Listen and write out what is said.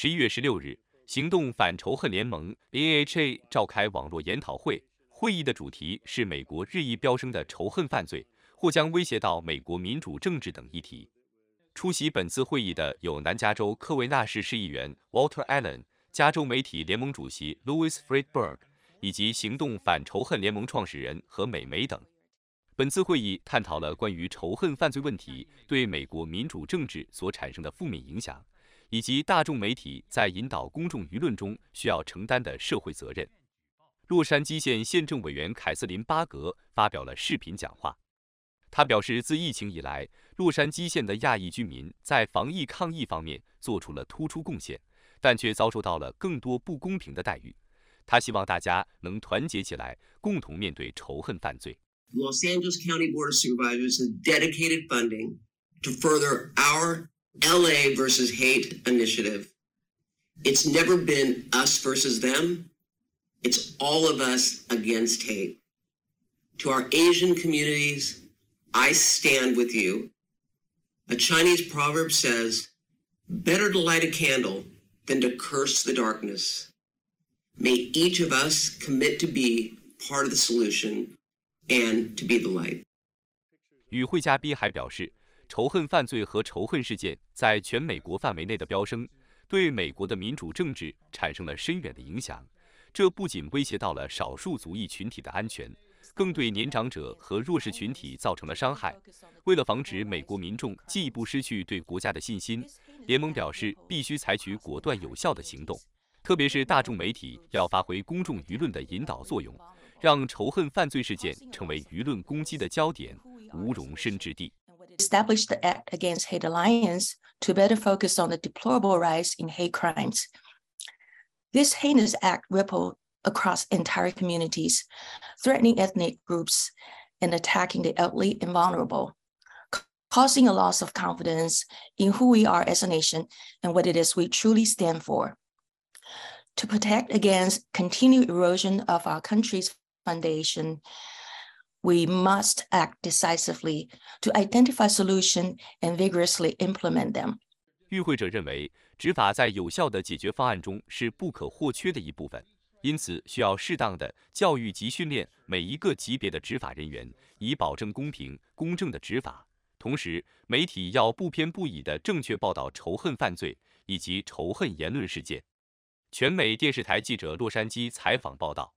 十一月十六日，行动反仇恨联盟 （AHA） 召开网络研讨会，会议的主题是美国日益飙升的仇恨犯罪或将威胁到美国民主政治等议题。出席本次会议的有南加州科维纳市市议员 Walter Allen、加州媒体联盟主席 Louis Friedberg 以及行动反仇恨联盟创始人何美梅等。本次会议探讨了关于仇恨犯罪问题对美国民主政治所产生的负面影响。以及大众媒体在引导公众舆论中需要承担的社会责任。洛杉矶县县政委员凯瑟琳·巴格发表了视频讲话。他表示，自疫情以来，洛杉矶县的亚裔居民在防疫抗疫方面做出了突出贡献，但却遭受到了更多不公平的待遇。他希望大家能团结起来，共同面对仇恨犯罪。Los Angeles County Board of Supervisors has dedicated funding to further our LA versus hate initiative. It's never been us versus them. It's all of us against hate. To our Asian communities, I stand with you. A Chinese proverb says, better to light a candle than to curse the darkness. May each of us commit to be part of the solution and to be the light. 与会嘉宾还表示， 仇恨犯罪和仇恨事件在全美国范围内的飙升，对美国的民主政治产生了深远的影响。这不仅威胁到了少数族裔群体的安全，更对年长者和弱势群体造成了伤害。为了防止美国民众进一步失去对国家的信心，联盟表示必须采取果断有效的行动，特别是大众媒体要发挥公众舆论的引导作用，让仇恨犯罪事件成为舆论攻击的焦点，无容身之地。Established the Act Against Hate Alliance to better focus on the deplorable rise in hate crimes. This heinous act rippled across entire communities, threatening ethnic groups and attacking the elderly and vulnerable, causing a loss of confidence in who we are as a nation and what it is we truly stand for. To protect against continued erosion of our country's foundation, we must act decisively to identify solutions and vigorously implement them. 与会者认为，执法在有效的解决方案中是不可或缺的一部分，因此需要适当的教育及训练每一个级别的执法人员，以保证公平公正的执法。同时，媒体要不偏不倚地正确报道仇恨犯罪以及仇恨言论事件。全美电视台记者洛杉矶采访报道。